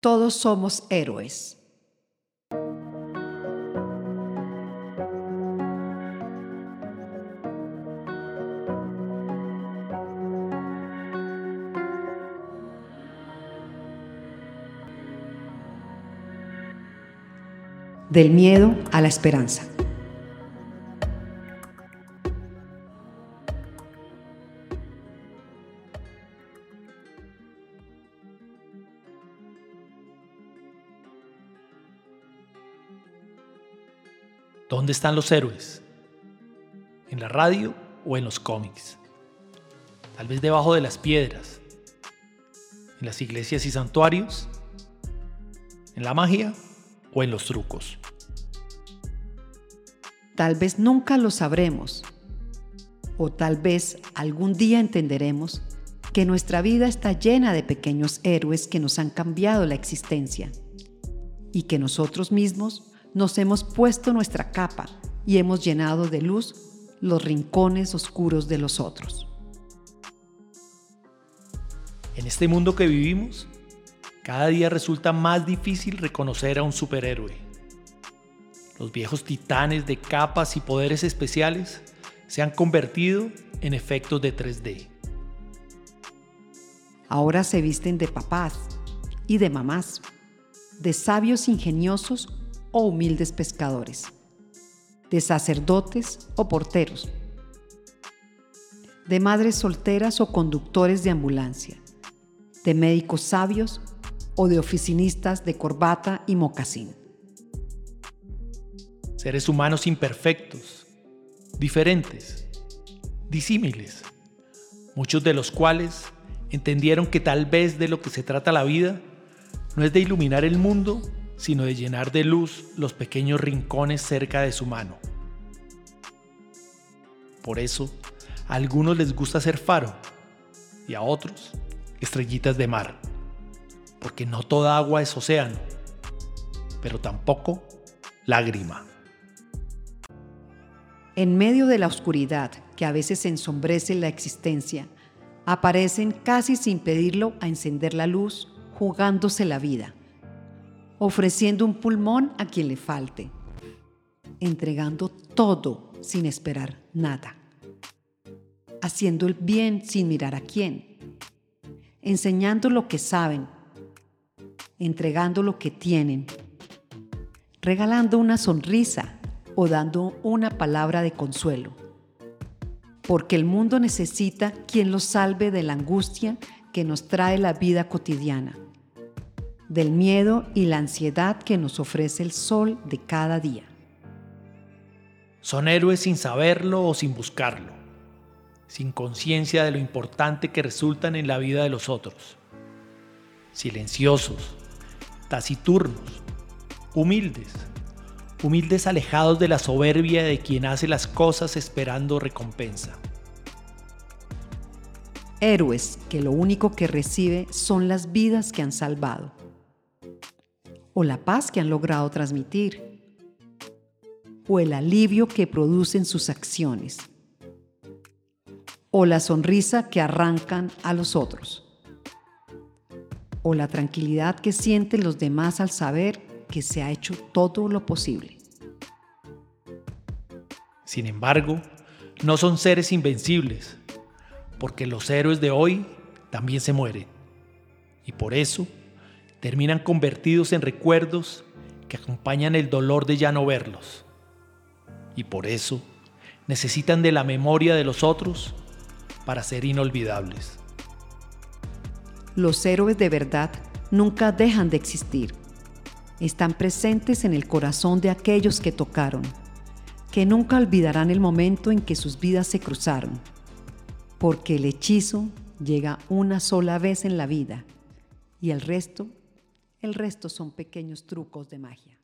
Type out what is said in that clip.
Todos somos héroes. Del miedo a la esperanza. ¿Dónde están los héroes? ¿En la radio o en los cómics? Tal vez debajo de las piedras. ¿En las iglesias y santuarios? ¿En la magia o en los trucos? Tal vez nunca lo sabremos. O tal vez algún día entenderemos que nuestra vida está llena de pequeños héroes que nos han cambiado la existencia y que nosotros mismos nos hemos puesto nuestra capa y hemos llenado de luz los rincones oscuros de los otros. En este mundo que vivimos, cada día resulta más difícil reconocer a un superhéroe. Los viejos titanes de capas y poderes especiales se han convertido en efectos de 3D. Ahora se visten de papás y de mamás, de sabios ingeniosos o humildes pescadores, de sacerdotes o porteros, de madres solteras o conductores de ambulancia, de médicos sabios o de oficinistas de corbata y mocasín. Seres humanos imperfectos, diferentes, disímiles, muchos de los cuales entendieron que tal vez de lo que se trata la vida no es de iluminar el mundo, sino de llenar de luz los pequeños rincones cerca de su mano. Por eso, a algunos les gusta ser faro y a otros estrellitas de mar, porque no toda agua es océano, pero tampoco lágrima. En medio de la oscuridad que a veces ensombrece la existencia, aparecen casi sin pedirlo a encender la luz, jugándose la vida ofreciendo un pulmón a quien le falte, entregando todo sin esperar nada, haciendo el bien sin mirar a quién, enseñando lo que saben, entregando lo que tienen, regalando una sonrisa o dando una palabra de consuelo. Porque el mundo necesita quien lo salve de la angustia que nos trae la vida cotidiana del miedo y la ansiedad que nos ofrece el sol de cada día. Son héroes sin saberlo o sin buscarlo, sin conciencia de lo importante que resultan en la vida de los otros. Silenciosos, taciturnos, humildes, humildes alejados de la soberbia de quien hace las cosas esperando recompensa. Héroes que lo único que recibe son las vidas que han salvado o la paz que han logrado transmitir, o el alivio que producen sus acciones, o la sonrisa que arrancan a los otros, o la tranquilidad que sienten los demás al saber que se ha hecho todo lo posible. Sin embargo, no son seres invencibles, porque los héroes de hoy también se mueren. Y por eso terminan convertidos en recuerdos que acompañan el dolor de ya no verlos. Y por eso necesitan de la memoria de los otros para ser inolvidables. Los héroes de verdad nunca dejan de existir. Están presentes en el corazón de aquellos que tocaron, que nunca olvidarán el momento en que sus vidas se cruzaron, porque el hechizo llega una sola vez en la vida y el resto el resto son pequeños trucos de magia.